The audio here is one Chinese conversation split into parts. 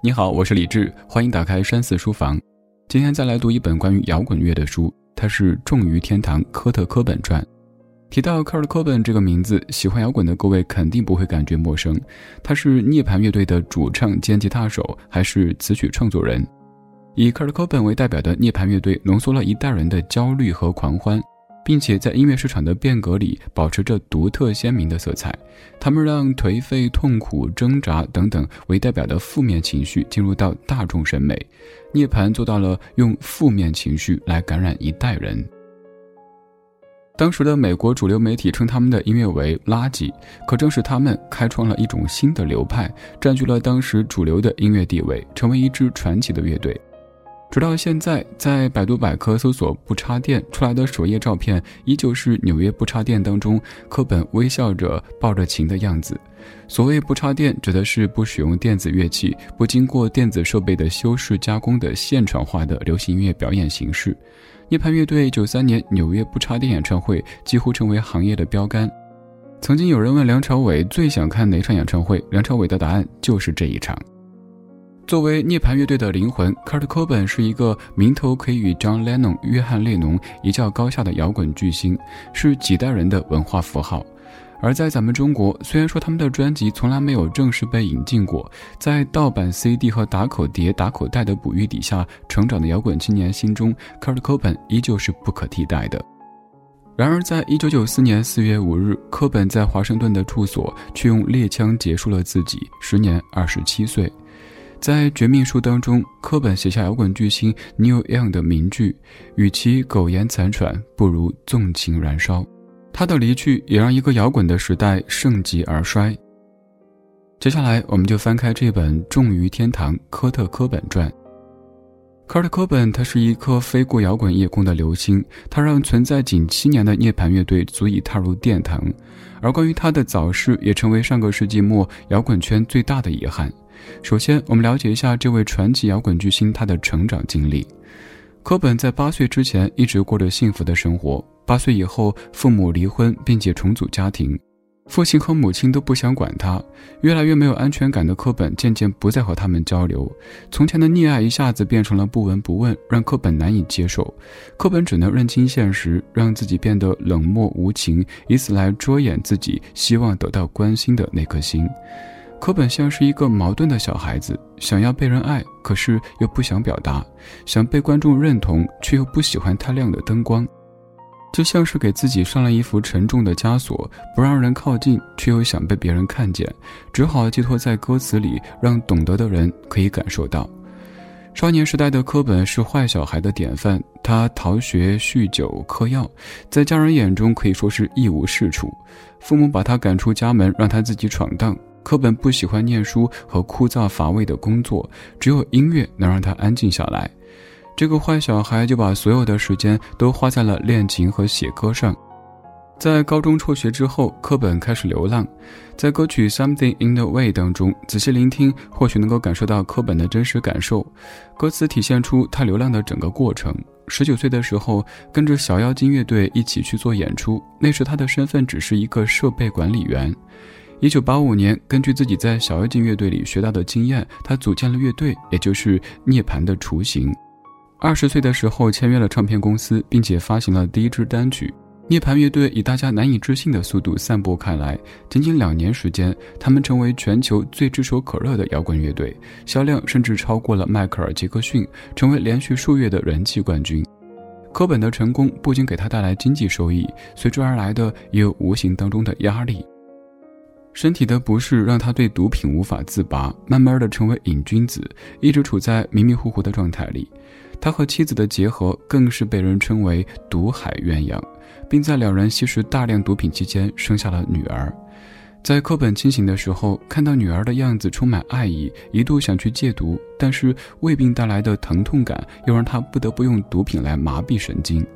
你好，我是李志，欢迎打开山寺书房。今天再来读一本关于摇滚乐的书，它是《重于天堂》科特·科本传。提到科尔科本这个名字，喜欢摇滚的各位肯定不会感觉陌生。他是涅槃乐队的主唱兼吉他手，还是词曲创作人。以科尔科本为代表的涅槃乐队，浓缩了一代人的焦虑和狂欢。并且在音乐市场的变革里保持着独特鲜明的色彩，他们让颓废、痛苦、挣扎等等为代表的负面情绪进入到大众审美。涅槃做到了用负面情绪来感染一代人。当时的美国主流媒体称他们的音乐为“垃圾”，可正是他们开创了一种新的流派，占据了当时主流的音乐地位，成为一支传奇的乐队。直到现在，在百度百科搜索“不插电”出来的首页照片，依旧是纽约不插电当中科本微笑着抱着琴的样子。所谓不插电，指的是不使用电子乐器、不经过电子设备的修饰加工的现场化的流行音乐表演形式。涅槃乐队九三年纽约不插电演唱会几乎成为行业的标杆。曾经有人问梁朝伟最想看哪场演唱会，梁朝伟的答案就是这一场。作为涅槃乐队的灵魂，Kurt Cobain 是一个名头可以与 John Lennon、约翰列侬一较高下的摇滚巨星，是几代人的文化符号。而在咱们中国，虽然说他们的专辑从来没有正式被引进过，在盗版 CD 和打口碟、打口袋的哺育底下成长的摇滚青年心中，Kurt Cobain 依旧是不可替代的。然而，在一九九四年四月五日，科本在华盛顿的住所却用猎枪结束了自己，时年二十七岁。在《绝命书》当中，科本写下摇滚巨星 Neil Young 的名句：“与其苟延残喘，不如纵情燃烧。”他的离去也让一个摇滚的时代盛极而衰。接下来，我们就翻开这本《重于天堂》科特·科本传。科特·科本，他是一颗飞过摇滚夜空的流星，他让存在仅七年的涅槃乐队足以踏入殿堂。而关于他的早逝，也成为上个世纪末摇滚圈最大的遗憾。首先，我们了解一下这位传奇摇滚巨星他的成长经历。科本在八岁之前一直过着幸福的生活，八岁以后父母离婚并且重组家庭，父亲和母亲都不想管他，越来越没有安全感的科本渐渐不再和他们交流，从前的溺爱一下子变成了不闻不问，让科本难以接受。科本只能认清现实，让自己变得冷漠无情，以此来遮掩自己希望得到关心的那颗心。科本像是一个矛盾的小孩子，想要被人爱，可是又不想表达；想被观众认同，却又不喜欢太亮的灯光，就像是给自己上了一副沉重的枷锁，不让人靠近，却又想被别人看见，只好寄托在歌词里，让懂得的人可以感受到。少年时代的科本是坏小孩的典范，他逃学、酗酒、嗑药，在家人眼中可以说是一无是处，父母把他赶出家门，让他自己闯荡。科本不喜欢念书和枯燥乏味的工作，只有音乐能让他安静下来。这个坏小孩就把所有的时间都花在了练琴和写歌上。在高中辍学之后，科本开始流浪。在歌曲《Something in the Way》当中，仔细聆听，或许能够感受到科本的真实感受。歌词体现出他流浪的整个过程。十九岁的时候，跟着小妖精乐队一起去做演出，那时他的身份只是一个设备管理员。一九八五年，根据自己在小妖精乐队里学到的经验，他组建了乐队，也就是涅槃的雏形。二十岁的时候，签约了唱片公司，并且发行了第一支单曲。涅槃乐队以大家难以置信的速度散播开来，仅仅两年时间，他们成为全球最炙手可热的摇滚乐队，销量甚至超过了迈克尔·杰克逊，成为连续数月的人气冠军。科本的成功不仅给他带来经济收益，随之而来的也有无形当中的压力。身体的不适让他对毒品无法自拔，慢慢的成为瘾君子，一直处在迷迷糊糊的状态里。他和妻子的结合更是被人称为“毒海鸳鸯”，并在两人吸食大量毒品期间生下了女儿。在课本清醒的时候，看到女儿的样子充满爱意，一度想去戒毒，但是胃病带来的疼痛感又让他不得不用毒品来麻痹神经。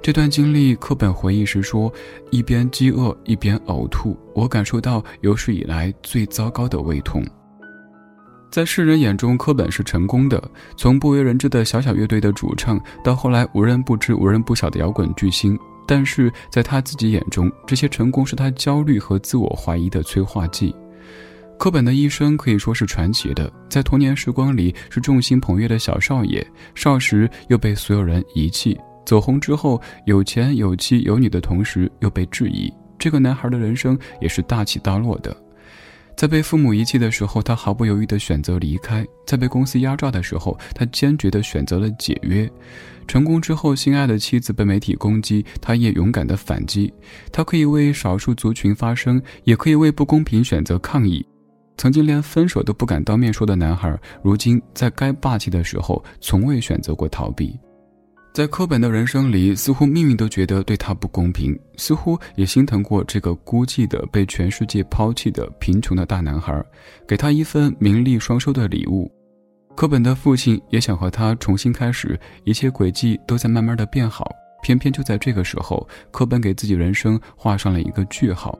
这段经历，课本回忆时说：“一边饥饿一边呕吐，我感受到有史以来最糟糕的胃痛。”在世人眼中，科本是成功的，从不为人知的小小乐队的主唱，到后来无人不知、无人不晓的摇滚巨星。但是在他自己眼中，这些成功是他焦虑和自我怀疑的催化剂。柯本的一生可以说是传奇的，在童年时光里是众星捧月的小少爷，少时又被所有人遗弃，走红之后有钱有妻有女的同时又被质疑，这个男孩的人生也是大起大落的。在被父母遗弃的时候，他毫不犹豫地选择离开；在被公司压榨的时候，他坚决地选择了解约。成功之后，心爱的妻子被媒体攻击，他也勇敢地反击。他可以为少数族群发声，也可以为不公平选择抗议。曾经连分手都不敢当面说的男孩，如今在该霸气的时候，从未选择过逃避。在柯本的人生里，似乎命运都觉得对他不公平，似乎也心疼过这个孤寂的、被全世界抛弃的贫穷的大男孩，给他一份名利双收的礼物。柯本的父亲也想和他重新开始，一切轨迹都在慢慢的变好，偏偏就在这个时候，柯本给自己人生画上了一个句号。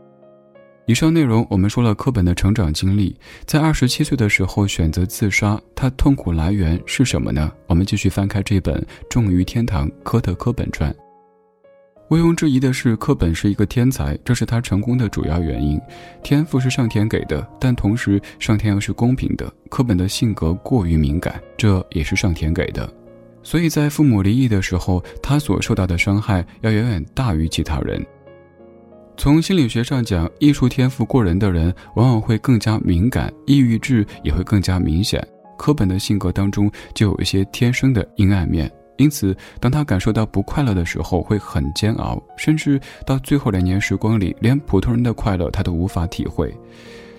以上内容我们说了柯本的成长经历，在二十七岁的时候选择自杀，他痛苦来源是什么呢？我们继续翻开这本《重于天堂》科特·柯本传。毋庸置疑的是，柯本是一个天才，这是他成功的主要原因。天赋是上天给的，但同时上天又是公平的。柯本的性格过于敏感，这也是上天给的。所以在父母离异的时候，他所受到的伤害要远远大于其他人。从心理学上讲，艺术天赋过人的人往往会更加敏感，抑郁质也会更加明显。柯本的性格当中就有一些天生的阴暗面，因此当他感受到不快乐的时候会很煎熬，甚至到最后两年时光里，连普通人的快乐他都无法体会。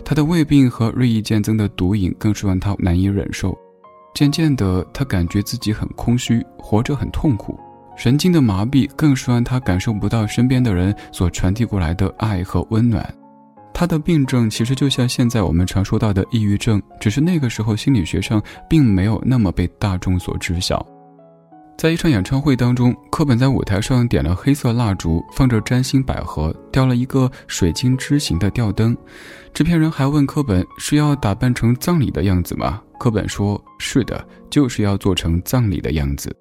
他的胃病和日益渐增的毒瘾更是让他难以忍受。渐渐的，他感觉自己很空虚，活着很痛苦。神经的麻痹更是让他感受不到身边的人所传递过来的爱和温暖。他的病症其实就像现在我们常说到的抑郁症，只是那个时候心理学上并没有那么被大众所知晓。在一场演唱会当中，柯本在舞台上点了黑色蜡烛，放着占星百合，吊了一个水晶之形的吊灯。制片人还问柯本是要打扮成葬礼的样子吗？柯本说：“是的，就是要做成葬礼的样子。”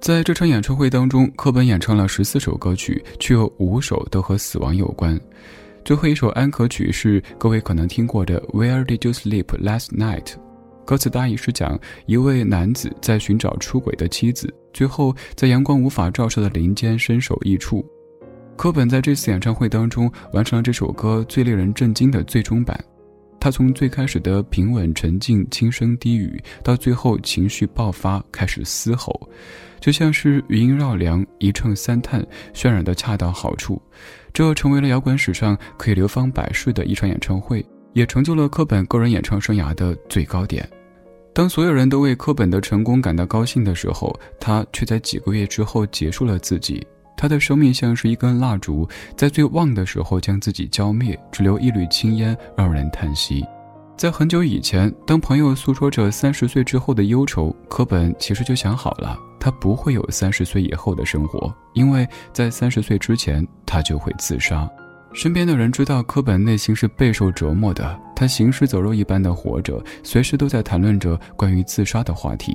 在这场演唱会当中，柯本演唱了十四首歌曲，却有五首都和死亡有关。最后一首安可曲是各位可能听过的 "Where did you sleep last night"，歌词大意是讲一位男子在寻找出轨的妻子，最后在阳光无法照射的林间身首异处。柯本在这次演唱会当中完成了这首歌最令人震惊的最终版。他从最开始的平稳沉静、轻声低语，到最后情绪爆发，开始嘶吼，就像是余音绕梁、一唱三叹，渲染的恰到好处。这成为了摇滚史上可以流芳百世的一场演唱会，也成就了柯本个人演唱生涯的最高点。当所有人都为柯本的成功感到高兴的时候，他却在几个月之后结束了自己。他的生命像是一根蜡烛，在最旺的时候将自己浇灭，只留一缕青烟，让人叹息。在很久以前，当朋友诉说着三十岁之后的忧愁，柯本其实就想好了，他不会有三十岁以后的生活，因为在三十岁之前，他就会自杀。身边的人知道柯本内心是备受折磨的，他行尸走肉一般的活着，随时都在谈论着关于自杀的话题。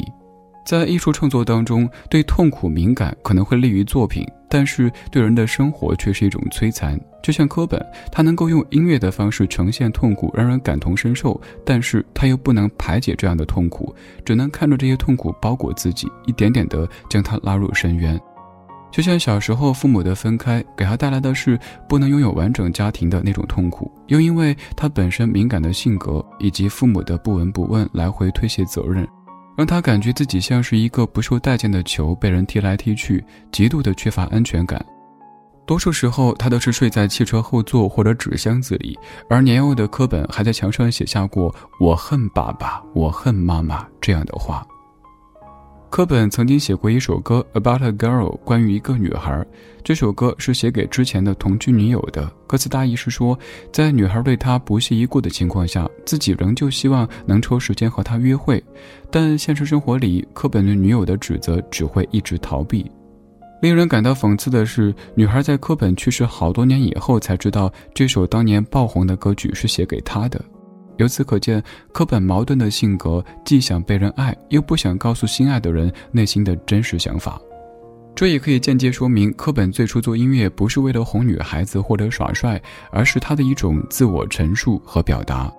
在艺术创作当中，对痛苦敏感可能会利于作品，但是对人的生活却是一种摧残。就像柯本，他能够用音乐的方式呈现痛苦，让人感同身受，但是他又不能排解这样的痛苦，只能看着这些痛苦包裹自己，一点点的将他拉入深渊。就像小时候父母的分开，给他带来的是不能拥有完整家庭的那种痛苦，又因为他本身敏感的性格以及父母的不闻不问，来回推卸责任。让他感觉自己像是一个不受待见的球，被人踢来踢去，极度的缺乏安全感。多数时候，他都是睡在汽车后座或者纸箱子里，而年幼的柯本还在墙上写下过“我恨爸爸，我恨妈妈”这样的话。柯本曾经写过一首歌《About a Girl》，关于一个女孩。这首歌是写给之前的同居女友的。歌词大意是说，在女孩对他不屑一顾的情况下，自己仍旧希望能抽时间和她约会。但现实生活里，柯本对女友的指责只会一直逃避。令人感到讽刺的是，女孩在柯本去世好多年以后才知道，这首当年爆红的歌曲是写给她的。由此可见，柯本矛盾的性格，既想被人爱，又不想告诉心爱的人内心的真实想法。这也可以间接说明，柯本最初做音乐不是为了哄女孩子或者耍帅，而是他的一种自我陈述和表达。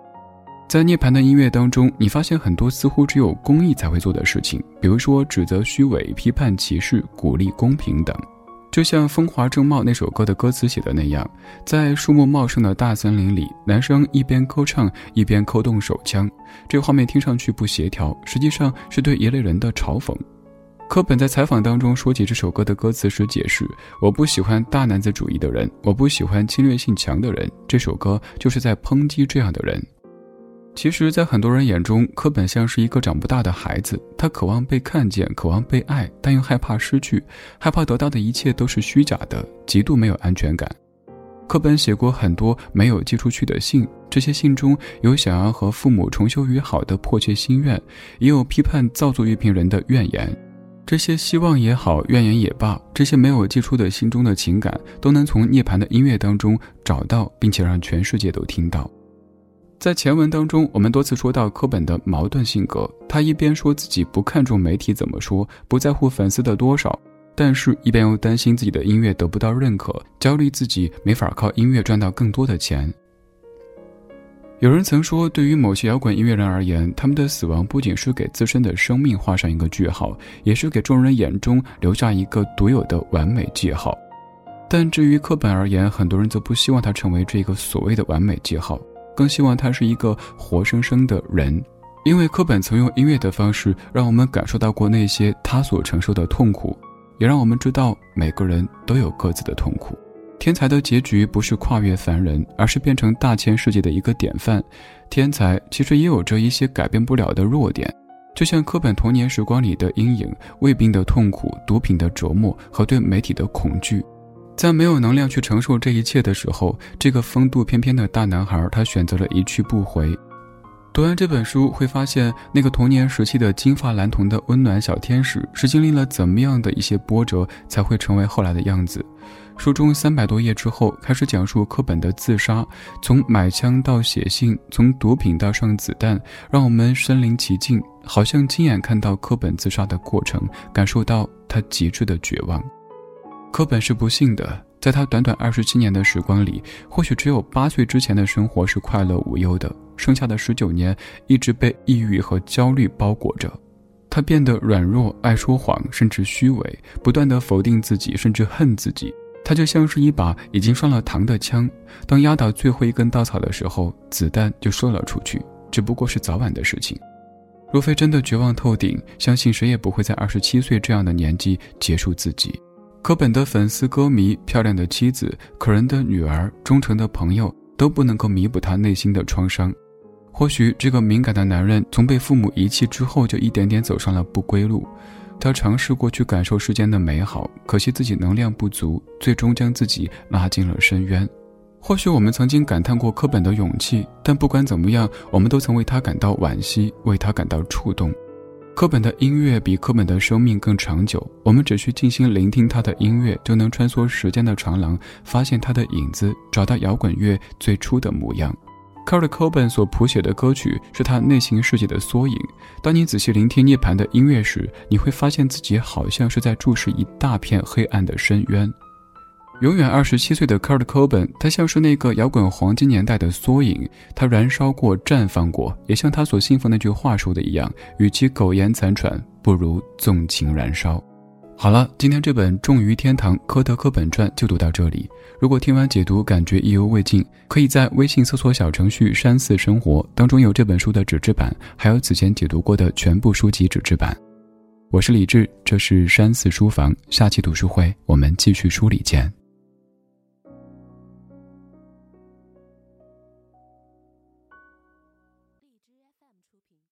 在涅槃的音乐当中，你发现很多似乎只有公益才会做的事情，比如说指责虚伪、批判歧视、鼓励公平等。就像《风华正茂》那首歌的歌词写的那样，在树木茂盛的大森林里，男生一边歌唱一边扣动手枪，这画面听上去不协调，实际上是对一类人的嘲讽。柯本在采访当中说起这首歌的歌词时解释：“我不喜欢大男子主义的人，我不喜欢侵略性强的人，这首歌就是在抨击这样的人。”其实，在很多人眼中，柯本像是一个长不大的孩子。他渴望被看见，渴望被爱，但又害怕失去，害怕得到的一切都是虚假的，极度没有安全感。柯本写过很多没有寄出去的信，这些信中有想要和父母重修于好的迫切心愿，也有批判造作乐评人的怨言。这些希望也好，怨言也罢，这些没有寄出的心中的情感，都能从涅槃的音乐当中找到，并且让全世界都听到。在前文当中，我们多次说到柯本的矛盾性格。他一边说自己不看重媒体怎么说，不在乎粉丝的多少，但是一边又担心自己的音乐得不到认可，焦虑自己没法靠音乐赚到更多的钱。有人曾说，对于某些摇滚音乐人而言，他们的死亡不仅是给自身的生命画上一个句号，也是给众人眼中留下一个独有的完美记号。但至于柯本而言，很多人则不希望他成为这个所谓的完美记号。更希望他是一个活生生的人，因为柯本曾用音乐的方式让我们感受到过那些他所承受的痛苦，也让我们知道每个人都有各自的痛苦。天才的结局不是跨越凡人，而是变成大千世界的一个典范。天才其实也有着一些改变不了的弱点，就像柯本童年时光里的阴影、胃病的痛苦、毒品的折磨和对媒体的恐惧。在没有能量去承受这一切的时候，这个风度翩翩的大男孩，他选择了一去不回。读完这本书，会发现那个童年时期的金发蓝瞳的温暖小天使，是经历了怎么样的一些波折，才会成为后来的样子。书中三百多页之后，开始讲述柯本的自杀，从买枪到写信，从毒品到上子弹，让我们身临其境，好像亲眼看到柯本自杀的过程，感受到他极致的绝望。柯本是不幸的，在他短短二十七年的时光里，或许只有八岁之前的生活是快乐无忧的，剩下的十九年一直被抑郁和焦虑包裹着。他变得软弱，爱说谎，甚至虚伪，不断的否定自己，甚至恨自己。他就像是一把已经上了膛的枪，当压倒最后一根稻草的时候，子弹就射了出去，只不过是早晚的事情。若非真的绝望透顶，相信谁也不会在二十七岁这样的年纪结束自己。柯本的粉丝、歌迷、漂亮的妻子、可人的女儿、忠诚的朋友都不能够弥补他内心的创伤。或许这个敏感的男人从被父母遗弃之后，就一点点走上了不归路。他尝试过去感受世间的美好，可惜自己能量不足，最终将自己拉进了深渊。或许我们曾经感叹过柯本的勇气，但不管怎么样，我们都曾为他感到惋惜，为他感到触动。柯本的音乐比柯本的生命更长久，我们只需静心聆听他的音乐，就能穿梭时间的长廊，发现他的影子，找到摇滚乐最初的模样。Kurt Cobain 所谱写的歌曲是他内心世界的缩影。当你仔细聆听涅槃的音乐时，你会发现自己好像是在注视一大片黑暗的深渊。永远二十七岁的 Kurt Cobain，他像是那个摇滚黄金年代的缩影。他燃烧过，绽放过，也像他所信奉那句话说的一样：“与其苟延残喘，不如纵情燃烧。”好了，今天这本《重于天堂》科德·柯本传就读到这里。如果听完解读感觉意犹未尽，可以在微信搜索小程序“山寺生活”当中有这本书的纸质版，还有此前解读过的全部书籍纸质版。我是李志，这是山寺书房，下期读书会我们继续梳理见。